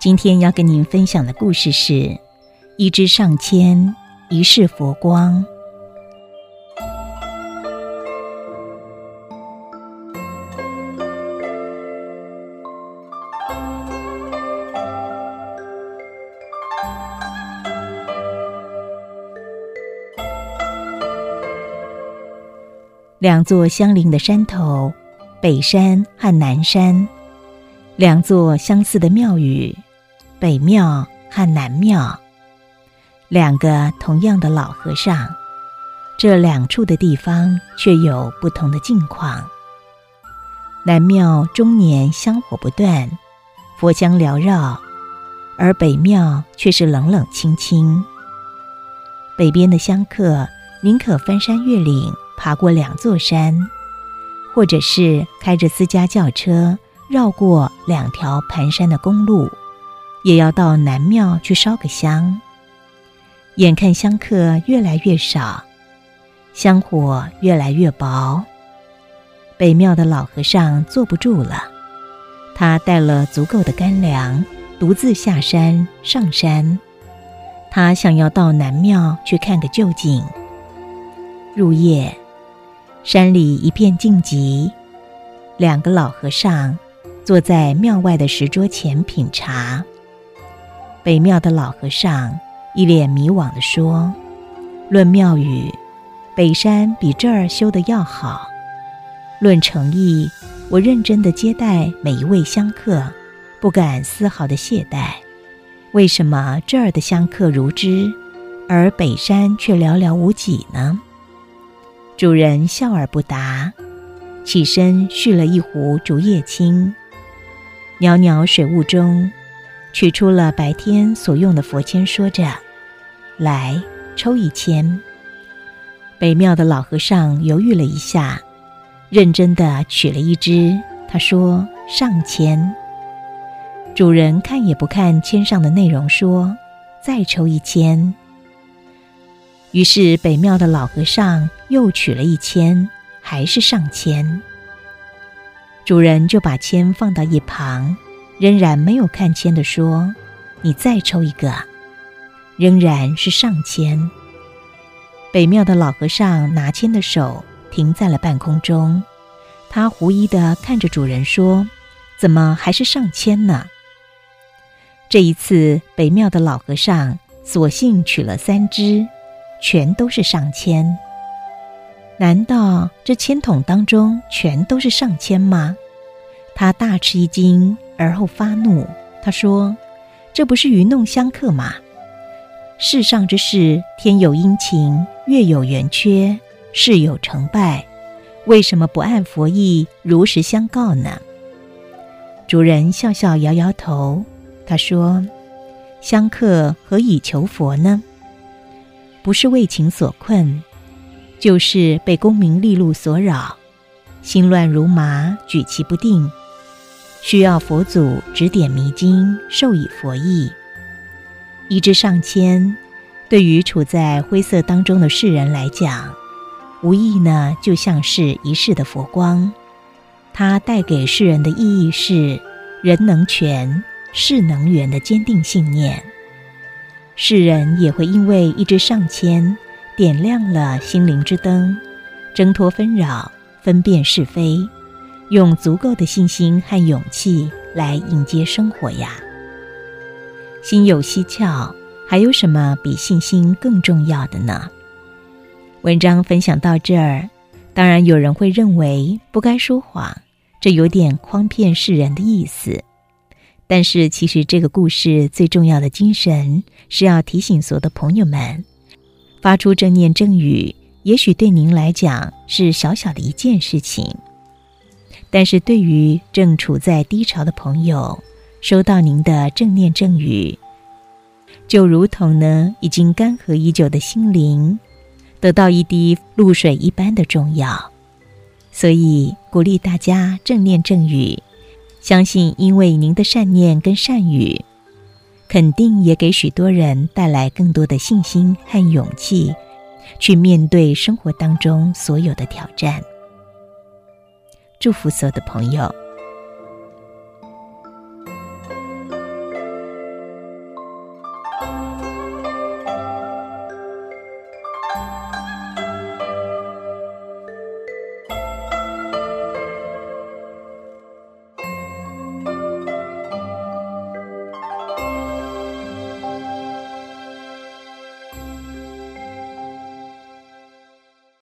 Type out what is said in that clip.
今天要跟您分享的故事是：一枝上千，一世佛光。两座相邻的山头，北山和南山，两座相似的庙宇。北庙和南庙，两个同样的老和尚，这两处的地方却有不同的境况。南庙终年香火不断，佛香缭绕，而北庙却是冷冷清清。北边的香客宁可翻山越岭，爬过两座山，或者是开着私家轿车绕过两条盘山的公路。也要到南庙去烧个香。眼看香客越来越少，香火越来越薄，北庙的老和尚坐不住了。他带了足够的干粮，独自下山上山。他想要到南庙去看个究竟。入夜，山里一片静寂，两个老和尚坐在庙外的石桌前品茶。北庙的老和尚一脸迷惘地说：“论庙宇，北山比这儿修的要好；论诚意，我认真的接待每一位香客，不敢丝毫的懈怠。为什么这儿的香客如织，而北山却寥寥无几呢？”主人笑而不答，起身续了一壶竹叶青，袅袅水雾中。取出了白天所用的佛签，说着：“来抽一签。”北庙的老和尚犹豫了一下，认真的取了一支。他说：“上签。”主人看也不看签上的内容，说：“再抽一签。”于是北庙的老和尚又取了一签，还是上签。主人就把签放到一旁。仍然没有看签的说：“你再抽一个。”仍然是上签。北庙的老和尚拿签的手停在了半空中，他狐疑的看着主人说：“怎么还是上签呢？”这一次，北庙的老和尚索性取了三支，全都是上签。难道这签筒当中全都是上签吗？他大吃一惊。而后发怒，他说：“这不是愚弄香客吗？世上之事，天有阴晴，月有圆缺，事有成败，为什么不按佛意如实相告呢？”主人笑笑摇摇头，他说：“香客何以求佛呢？不是为情所困，就是被功名利禄所扰，心乱如麻，举棋不定。”需要佛祖指点迷津，授以佛意。一支上签，对于处在灰色当中的世人来讲，无疑呢就像是一世的佛光。它带给世人的意义是：人能全，事能圆的坚定信念。世人也会因为一支上签，点亮了心灵之灯，挣脱纷扰，分辨是非。用足够的信心和勇气来迎接生活呀！心有蹊跷，还有什么比信心更重要的呢？文章分享到这儿，当然有人会认为不该说谎，这有点诓骗世人的意思。但是其实这个故事最重要的精神是要提醒所有的朋友们，发出正念正语，也许对您来讲是小小的一件事情。但是对于正处在低潮的朋友，收到您的正念正语，就如同呢已经干涸已久的心灵，得到一滴露水一般的重要。所以鼓励大家正念正语，相信因为您的善念跟善语，肯定也给许多人带来更多的信心和勇气，去面对生活当中所有的挑战。祝福所有的朋友。